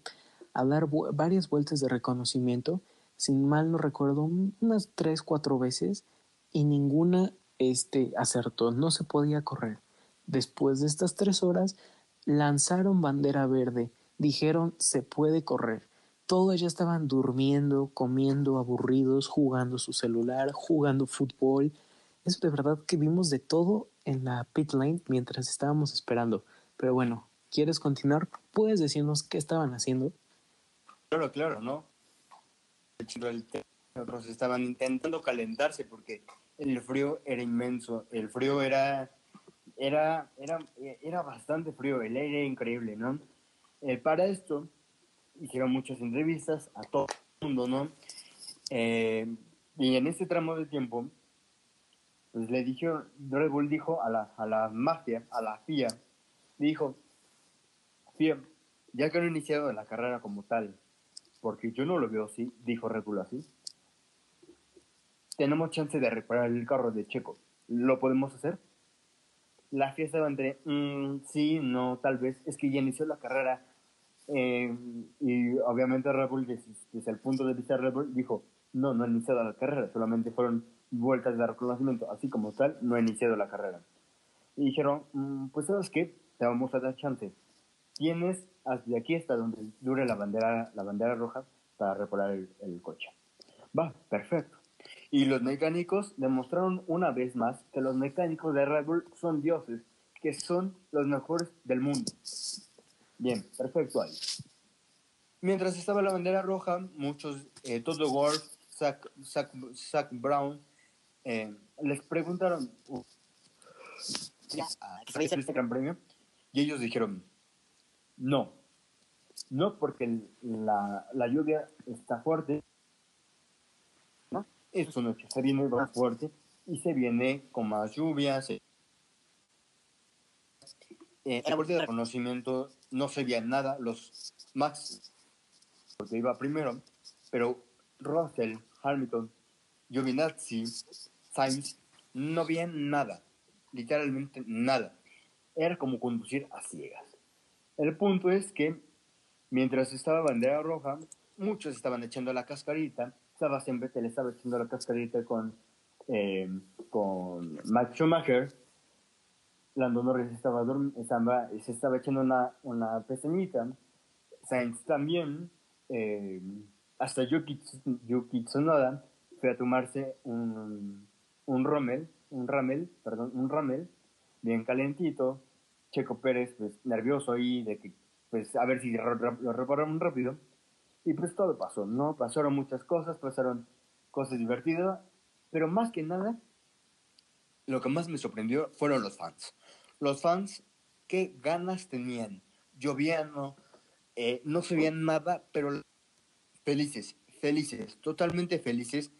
a dar varias vueltas de reconocimiento, sin mal no recuerdo, unas tres, cuatro veces, y ninguna este, acertó, no se podía correr. Después de estas tres horas, lanzaron bandera verde, dijeron se puede correr. Todos ya estaban durmiendo, comiendo, aburridos, jugando su celular, jugando fútbol. Es de verdad que vimos de todo en la pit lane mientras estábamos esperando. Pero bueno, ¿quieres continuar? ¿Puedes decirnos qué estaban haciendo? Claro, claro, ¿no? Otros estaban intentando calentarse porque el frío era inmenso. El frío era, era, era, era bastante frío, el aire era increíble, ¿no? Eh, para esto hicieron muchas entrevistas a todo el mundo, ¿no? Eh, y en este tramo de tiempo pues le dijo, Red Bull dijo a la, a la mafia, a la FIA, dijo, FIA, ya que he iniciado la carrera como tal, porque yo no lo veo así, dijo Red Bull así, tenemos chance de reparar el carro de Checo, ¿lo podemos hacer? La FIA estaba entre, mm, sí, no, tal vez, es que ya inició la carrera, eh, y obviamente Red Bull, desde el punto de vista de Red Bull, dijo, no, no ha iniciado la carrera, solamente fueron vueltas de reconocimiento, así como tal, no ha iniciado la carrera. Y dijeron, mm, pues sabes qué, te vamos a dar chance. Tienes hasta aquí hasta donde dure la bandera, la bandera roja para reparar el, coche. Va, perfecto. Y los mecánicos demostraron una vez más que los mecánicos de Red Bull son dioses, que son los mejores del mundo. Bien, perfecto ahí. Mientras estaba la bandera roja, muchos, eh, Toto Wolff, Zach, Zach Brown, eh, les preguntaron uh, este gran premio y ellos dijeron no, no porque la, la lluvia está fuerte, ¿no? Es noche, se viene más fuerte y se viene con más lluvia. Se... Eh, en de reconocimiento no se veía nada, los Max, porque iba primero, pero Russell, Hamilton, Giovinazzi, Sainz no veían nada, literalmente nada. Era como conducir a ciegas. El punto es que mientras estaba bandera roja, muchos estaban echando la cascarita. Estaba siempre le estaba echando la cascarita con, eh, con Max Schumacher. Lando Norris estaba, estaba, se estaba echando una, una pestañita. Sainz también. Eh, hasta Yuki, Yuki Tsunoda fue a tomarse un, un Rommel, un Ramel, perdón, un Ramel, bien calentito, Checo Pérez, pues nervioso ahí de que, pues a ver si lo repararon rápido. Y pues todo pasó, ¿no? Pasaron muchas cosas, pasaron cosas divertidas, pero más que nada, lo que más me sorprendió fueron los fans. Los fans, qué ganas tenían. Lloviendo, eh, no se veían nada, pero felices, felices, totalmente felices,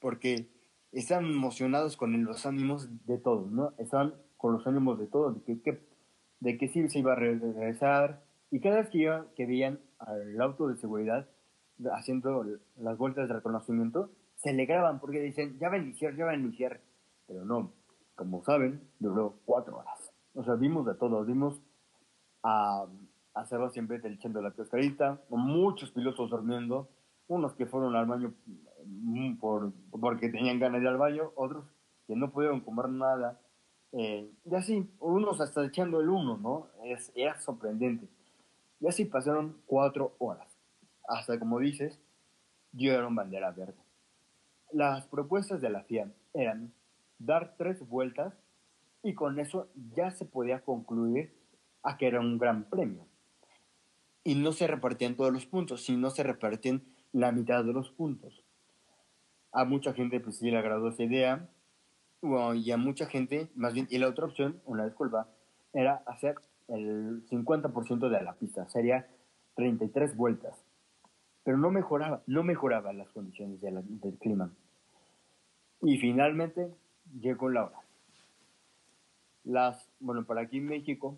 porque están emocionados con los ánimos de todos, ¿no? Están con los ánimos de todos, de que, de que sí se iba a regresar. Y cada vez que, veían al auto de seguridad haciendo las vueltas de reconocimiento, se alegraban porque dicen, ya va a iniciar, ya va a iniciar. Pero no, como saben, duró cuatro horas. O sea, vimos de todos, vimos a, a Sebastián Vettel echando la cascarita, muchos pilotos durmiendo, unos que fueron al baño mm, por, porque tenían ganas de ir al baño, otros que no pudieron comer nada. Eh, y así, unos hasta echando el uno, ¿no? Es, era sorprendente. Y así pasaron cuatro horas. Hasta, como dices, dieron bandera verde. Las propuestas de la FIA eran dar tres vueltas y con eso ya se podía concluir a que era un gran premio. Y no se repartían todos los puntos, sino se repartían la mitad de los puntos. A mucha gente pues sí le agradó esa idea, y a mucha gente, más bien, y la otra opción, una disculpa, era hacer el 50% de la pista, sería 33 vueltas. Pero no mejoraba, no mejoraba las condiciones del clima. Y finalmente llegó la hora. Las, bueno, para aquí en México,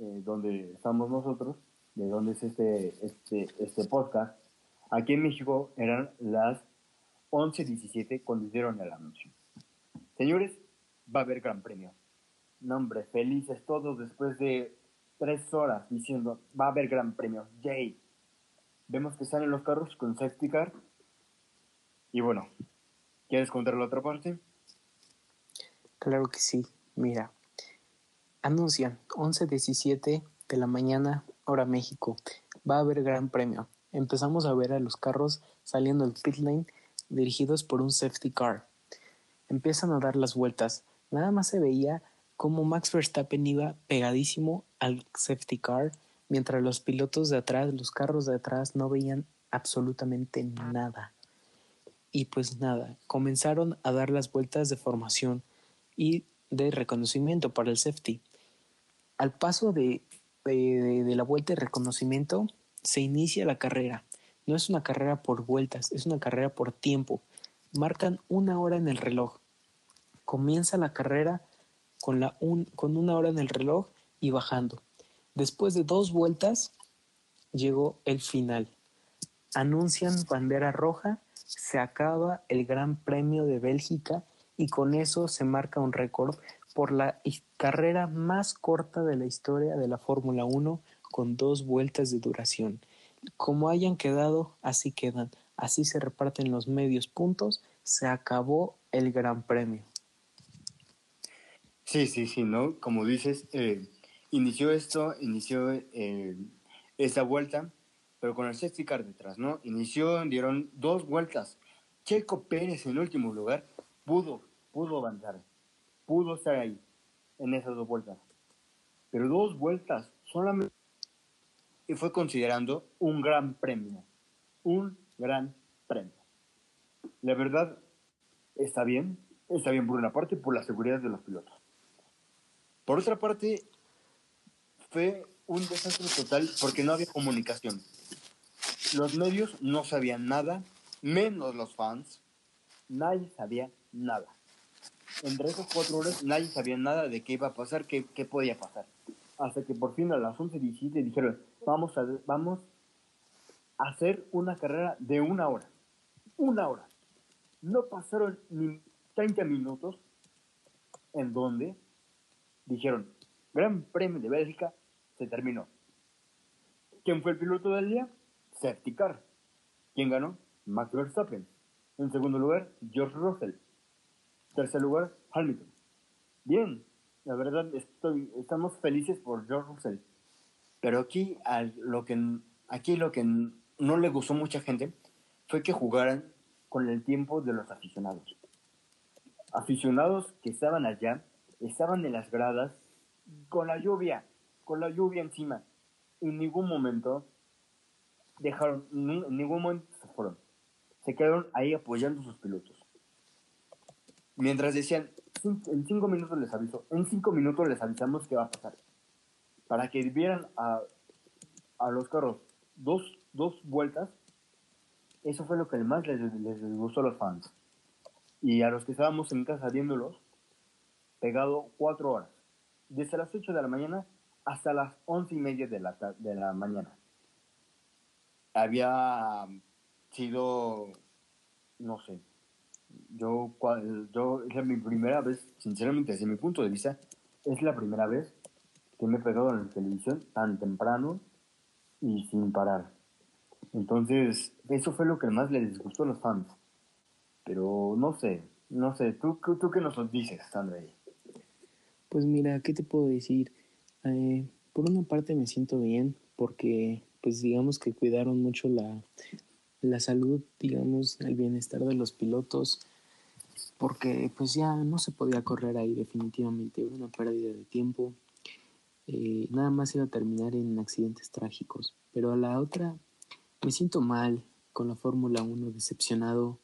eh, donde estamos nosotros, de donde es este, este, este podcast, aquí en México eran las 11.17 cuando hicieron el anuncio. Señores, va a haber gran premio. Nombre, felices todos después de tres horas diciendo, va a haber gran premio. Jay. Vemos que salen los carros con safety car. Y bueno, ¿quieres contar la otra parte? Claro que sí. Mira, anuncian 11.17 de la mañana, hora México. Va a haber gran premio. Empezamos a ver a los carros saliendo del pit lane dirigidos por un safety car. Empiezan a dar las vueltas. Nada más se veía cómo Max Verstappen iba pegadísimo al safety car, mientras los pilotos de atrás, los carros de atrás, no veían absolutamente nada. Y pues nada, comenzaron a dar las vueltas de formación y de reconocimiento para el safety. Al paso de, de, la vuelta de reconocimiento, se inicia la carrera. No es una carrera por vueltas, es una carrera por tiempo. Marcan una hora en el reloj. Comienza la carrera con, la con una hora en el reloj y bajando. Después de dos vueltas, llegó el final. Anuncian bandera roja, se acaba el Gran Premio de Bélgica y con eso se marca un récord por la carrera más corta de la historia de la Fórmula 1 con dos vueltas de duración. Como hayan quedado, así quedan. Así se reparten los medios puntos. Se acabó el Gran Premio. Sí, sí, sí, ¿no? Como dices, eh, inició esto, inició eh, esta vuelta, pero con el safety detrás, ¿no? Inició, dieron dos vueltas. Checo Pérez en último lugar pudo, pudo avanzar, pudo estar ahí en esas dos vueltas. Pero dos vueltas solamente y fue considerando un gran premio, un gran premio. La verdad está bien, está bien por una parte por la seguridad de los pilotos. Por otra parte, fue un desastre total porque no había comunicación. Los medios no sabían nada, menos los fans. Nadie sabía nada. Entre esas cuatro horas nadie sabía nada de qué iba a pasar, qué, qué podía pasar. Hasta que por fin a las 11.17 dijeron, vamos a, vamos hacer una carrera de una hora. Una hora. No pasaron ni 30 minutos en donde dijeron, Gran Premio de Bélgica se terminó. ¿Quién fue el piloto del día? Safety Car. ¿Quién ganó? Max Verstappen. En segundo lugar, George Russell. Tercer lugar, Hamilton. Bien, la verdad estoy, estamos felices por George Russell. Pero aquí, lo que, aquí lo que no le gustó mucha gente fue que jugaran con el tiempo de los aficionados. Aficionados que estaban allá estaban en las gradas con la lluvia, con la lluvia encima. En ningún momento dejaron, en ningún momento se fueron. Se quedaron ahí apoyando a sus pilotos. Mientras decían, en cinco minutos les aviso, en cinco minutos les avisamos qué va a pasar. Para que vieran a, a los carros dos, dos vueltas, eso fue lo que más les, les gustó a los fans. Y a los que estábamos en casa viéndolos, pegado cuatro horas, desde las 8 de la mañana hasta las once y media de la, de la mañana. Había sido, no sé, yo, yo es mi primera vez, sinceramente, desde mi punto de vista, es la primera vez que me he pegado en la televisión tan temprano y sin parar. Entonces, eso fue lo que más les disgustó a los fans. pero no sé, no sé, ¿tú, tú qué nos dices, André? Pues mira, ¿qué te puedo decir? Eh, por una parte me siento bien porque pues digamos que cuidaron mucho la, la salud, digamos, el bienestar de los pilotos, porque pues ya no se podía correr ahí definitivamente, una pérdida de tiempo, eh, nada más iba a terminar en accidentes trágicos, pero a la otra me siento mal con la Fórmula 1, decepcionado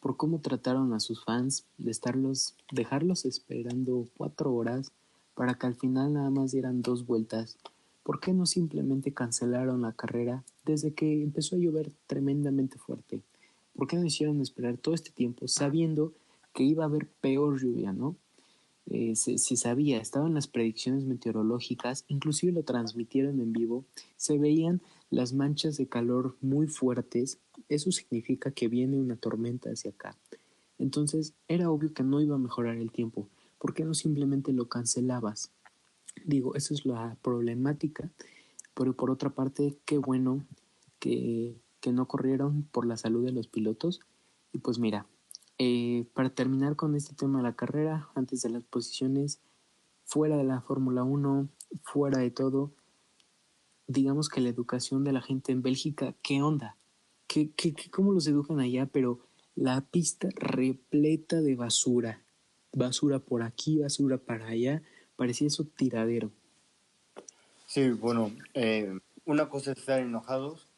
por cómo trataron a sus fans, de estarlos, dejarlos esperando cuatro horas para que al final nada más dieran dos vueltas. ¿Por qué no simplemente cancelaron la carrera desde que empezó a llover tremendamente fuerte? ¿Por qué no hicieron esperar todo este tiempo sabiendo que iba a haber peor lluvia, no? Eh, se, se, sabía, estaban las predicciones meteorológicas, inclusive lo transmitieron en vivo, se veían las manchas de calor muy fuertes, eso significa que viene una tormenta hacia acá. Entonces era obvio que no iba a mejorar el tiempo, ¿por qué no simplemente lo cancelabas? Digo, esa es la problemática, pero por otra parte, qué bueno que, que no corrieron por la salud de los pilotos. Y pues mira, eh, para terminar con este tema de la carrera, antes de las posiciones, fuera de la Fórmula 1, fuera de todo, digamos que la educación de la gente en Bélgica, ¿qué onda? ¿Qué, qué, cómo los educan allá? Pero la pista repleta de basura basura por aquí, basura para allá, parecía eso tiradero. Sí, bueno, eh, una cosa es estar enojados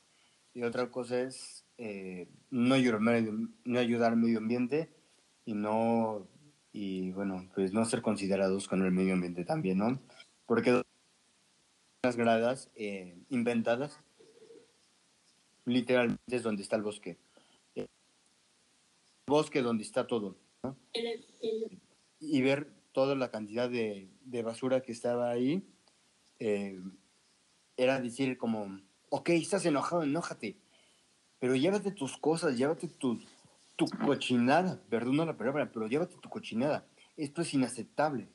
y otra cosa es eh, no, ayudar, no ayudar al medio ambiente y no, y bueno, pues no ser considerados con el medio ambiente también, ¿no? Porque gradas eh, inventadas literalmente es donde está el bosque. El bosque donde está todo. y ver toda la cantidad de, de basura que estaba ahí, eh, era decir como, ok, estás enojado, enójate, pero llévate tus cosas, llévate tu, tu cochinada, perdona la palabra, pero llévate tu cochinada. Esto es inaceptable.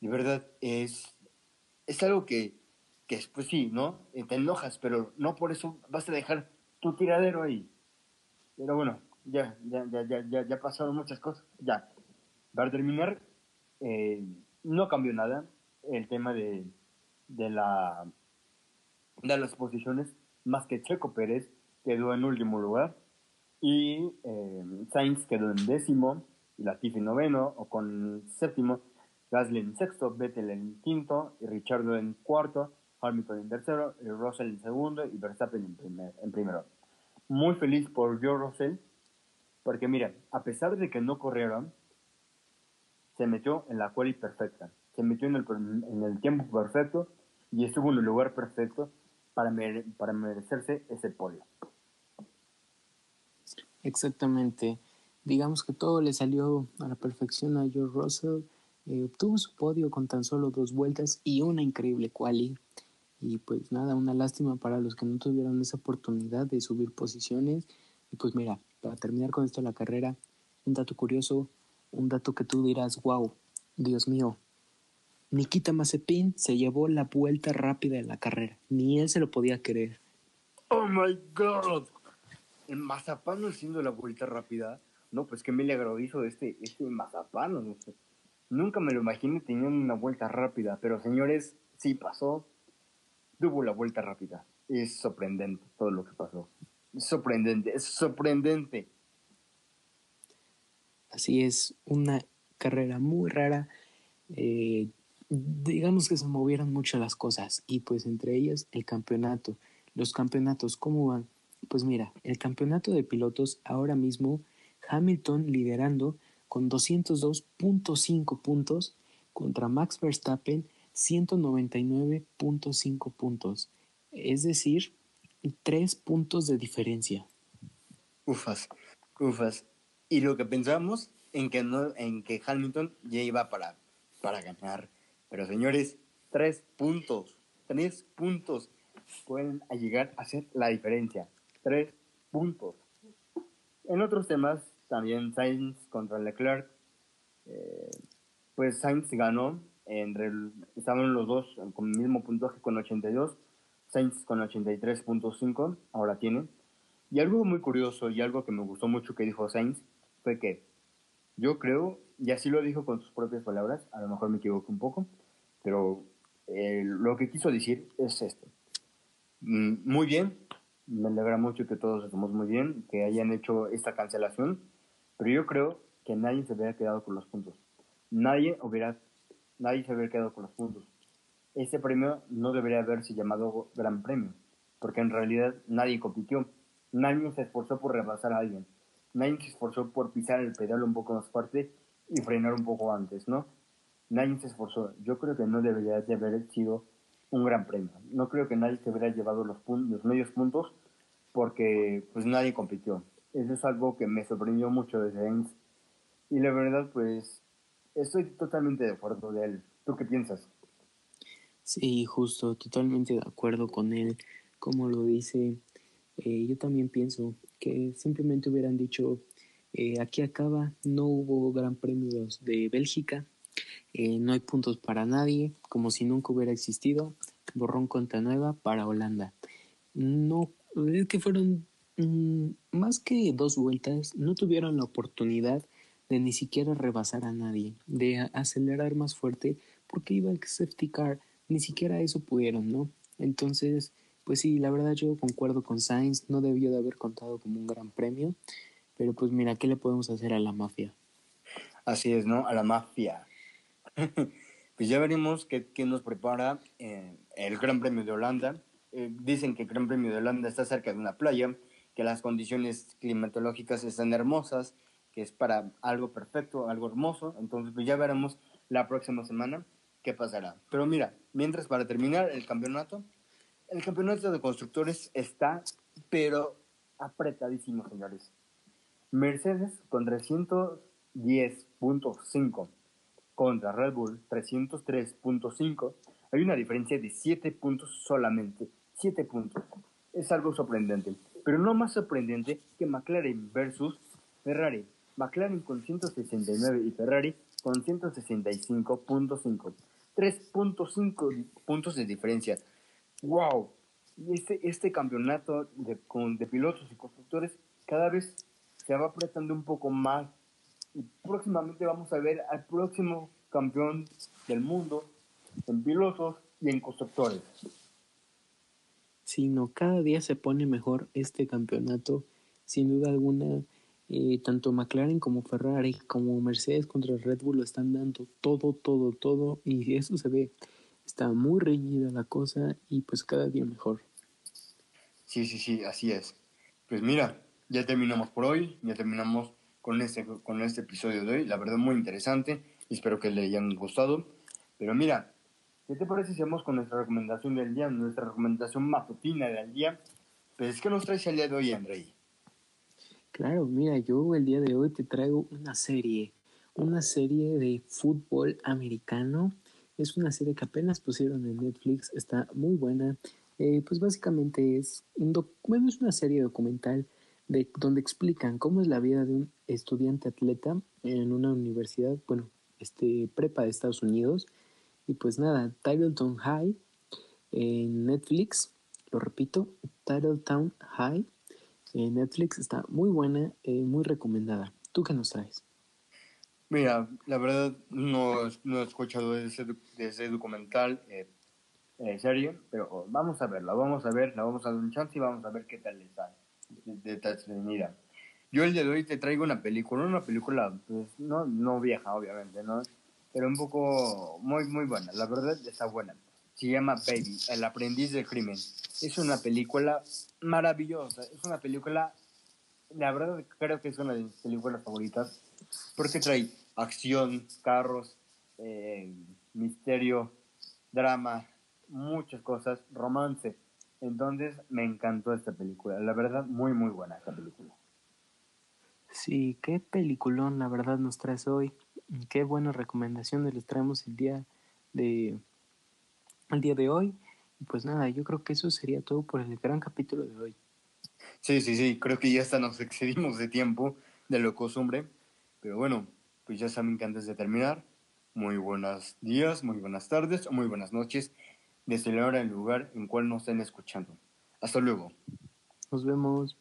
De verdad, es, es algo que, que pues sí, ¿no? Te enojas, pero no por eso vas a dejar tu tiradero ahí. Pero bueno, ya, ya, ya, ya, ya, ya pasaron muchas cosas, ya. Para terminar, eh, no cambió nada el tema de, de, la, de las posiciones, más que Checo Pérez quedó en último lugar y eh, Sainz quedó en décimo, y Latifi noveno, o con séptimo, Gasly en sexto, Vettel en quinto, y Richardo en cuarto, Hamilton en tercero, y Russell en segundo y Verstappen en, en primero. Muy feliz por Joe Russell, porque mira, a pesar de que no corrieron, se metió en la quali perfecta, se metió en el, en el tiempo perfecto y estuvo en el lugar perfecto para, para merecerse ese podio. Exactamente. Digamos que todo le salió a la perfección a George Russell. Eh, obtuvo su podio con tan solo dos vueltas y una increíble quali. Y pues nada, una lástima para los que no tuvieron esa oportunidad de subir posiciones. Y pues mira, para terminar con esto la carrera, un dato curioso, un dato que tú dirás, wow, Dios mío. Nikita Mazepin se llevó la vuelta rápida de la carrera. Ni él se lo podía creer. Oh my God. El Mazapán haciendo la vuelta rápida. No, pues qué milagro hizo este, este Mazapán. No sé. Nunca me lo imaginé teniendo una vuelta rápida. Pero señores, sí pasó. Tuvo la vuelta rápida. Es sorprendente todo lo que pasó. Sorprendente, es sorprendente. Así es, una carrera muy rara. Eh, digamos que se movieron mucho las cosas y pues entre ellas el campeonato. Los campeonatos, ¿cómo van? Pues mira, el campeonato de pilotos ahora mismo Hamilton liderando con 202.5 puntos contra Max Verstappen 199.5 puntos. Es decir, tres puntos de diferencia. Ufas, ufas. Y lo que pensamos en que, no, en que Hamilton ya iba para, para ganar. Pero señores, tres puntos, tres puntos pueden llegar a hacer la diferencia. Tres puntos. En otros temas, también Sainz contra Leclerc, eh, pues Sainz ganó, estaban los dos con el mismo puntaje con 82, Sainz con 83.5, ahora tiene. Y algo muy curioso y algo que me gustó mucho que dijo Sainz fue que yo creo, y así lo dijo con sus propias palabras, a lo mejor me equivoco un poco, pero eh, lo que quiso decir es esto. Mm, muy bien, me alegra mucho que todos estemos muy bien, que hayan hecho esta cancelación, pero yo creo que nadie se hubiera quedado con los puntos. Nadie hubiera, nadie se hubiera quedado con los puntos. Este premio no debería haberse llamado Gran Premio, porque en realidad nadie compitió, nadie se esforzó por rebasar a alguien, nadie se esforzó por pisar el pedal un poco más fuerte y frenar un poco antes, ¿no? Nadie se esforzó. Yo creo que no debería de haber sido un gran premio. No creo que nadie se hubiera llevado los, medios puntos porque pues nadie compitió. Eso es algo que me sorprendió mucho de James. Y la verdad, pues, estoy totalmente de acuerdo de él. ¿Tú qué piensas? Sí, justo, totalmente de acuerdo con él. Como lo dice, eh, yo también pienso que simplemente hubieran dicho, eh, aquí acaba, no hubo gran premios de Bélgica, eh, no hay puntos para nadie, como si nunca hubiera existido, borrón contra nueva para Holanda. No, es que fueron mm, más que dos vueltas, no tuvieron la oportunidad de ni siquiera rebasar a nadie, de acelerar más fuerte, porque iba el safety car, ni siquiera eso pudieron, ¿no? Entonces, pues sí, la verdad yo concuerdo con Sainz, no debió de haber contado como un gran premio, pero pues mira, ¿qué le podemos hacer a la mafia? Así es, ¿no? A la mafia. pues ya veremos qué, nos prepara eh, el Gran Premio de Holanda. Eh, dicen que el Gran Premio de Holanda está cerca de una playa, que las condiciones climatológicas están hermosas, que es para algo perfecto, algo hermoso. Entonces, pues ya veremos la próxima semana qué pasará. Pero mira, mientras para terminar el campeonato, el campeonato de constructores está, pero apretadísimo, señores. Mercedes con 310.5 contra Red Bull 303.5. Hay una diferencia de 7 puntos solamente. 7 puntos. Es algo sorprendente. Pero no más sorprendente que McLaren versus Ferrari. McLaren con 169 y Ferrari con 165.5. 3.5 puntos de diferencia wow, y este, este campeonato de, con, de pilotos y constructores cada vez se va apretando un poco más y próximamente vamos a ver al próximo campeón del mundo en pilotos y en constructores. Sino cada día se pone mejor este campeonato, sin duda alguna. Eh, tanto McLaren como Ferrari como Mercedes contra Red Bull lo están dando todo, todo, todo y eso se ve Está muy reñida la cosa y pues cada día mejor. Sí, sí, sí, así es. Pues mira, ya terminamos por hoy, ya terminamos con este, con este episodio de hoy. La verdad, muy interesante. Espero que le hayan gustado. Pero mira, ¿qué te parece si vamos con nuestra recomendación del día, nuestra recomendación matutina del día? Pues, ¿qué nos traes el día de hoy, Andrei? Claro, mira, yo el día de hoy te traigo una serie, una serie de fútbol americano es una serie que apenas pusieron en Netflix, está muy buena. Eh, pues básicamente es, un es una serie documental de, donde explican cómo es la vida de un estudiante atleta en una universidad, bueno, este, prepa de Estados Unidos. Y pues nada, Titletown High en Netflix, lo repito, Titletown High en Netflix está muy buena, eh, muy recomendada. ¿Tú qué nos traes? Mira, la verdad no, no he escuchado de ese, de ese documental eh, eh, serie, pero vamos a verla, vamos a verla, vamos a dar un chance y vamos a ver qué tal le sale. De, mira, yo el día de hoy te traigo una película, una película, pues no, no vieja, obviamente, ¿no? Pero un poco muy, muy buena, la verdad está buena. Se llama Baby, El aprendiz del crimen. Es una película maravillosa, es una película, la verdad creo que es una de mis películas favoritas porque trae acción, carros, eh, misterio, drama, muchas cosas, romance. Entonces me encantó esta película. La verdad, muy, muy buena esta película. Sí, qué peliculón, la verdad, nos traes hoy. Qué buenas recomendaciones les traemos el día de, el día de hoy. Y pues nada, yo creo que eso sería todo por el gran capítulo de hoy. Sí, sí, sí, creo que ya hasta nos excedimos de tiempo de lo costumbre. Pero bueno, pues ya saben que antes de terminar, muy buenos días, muy buenas tardes o muy buenas noches, desde la hora y el lugar en cual nos estén escuchando. Hasta luego. Nos vemos.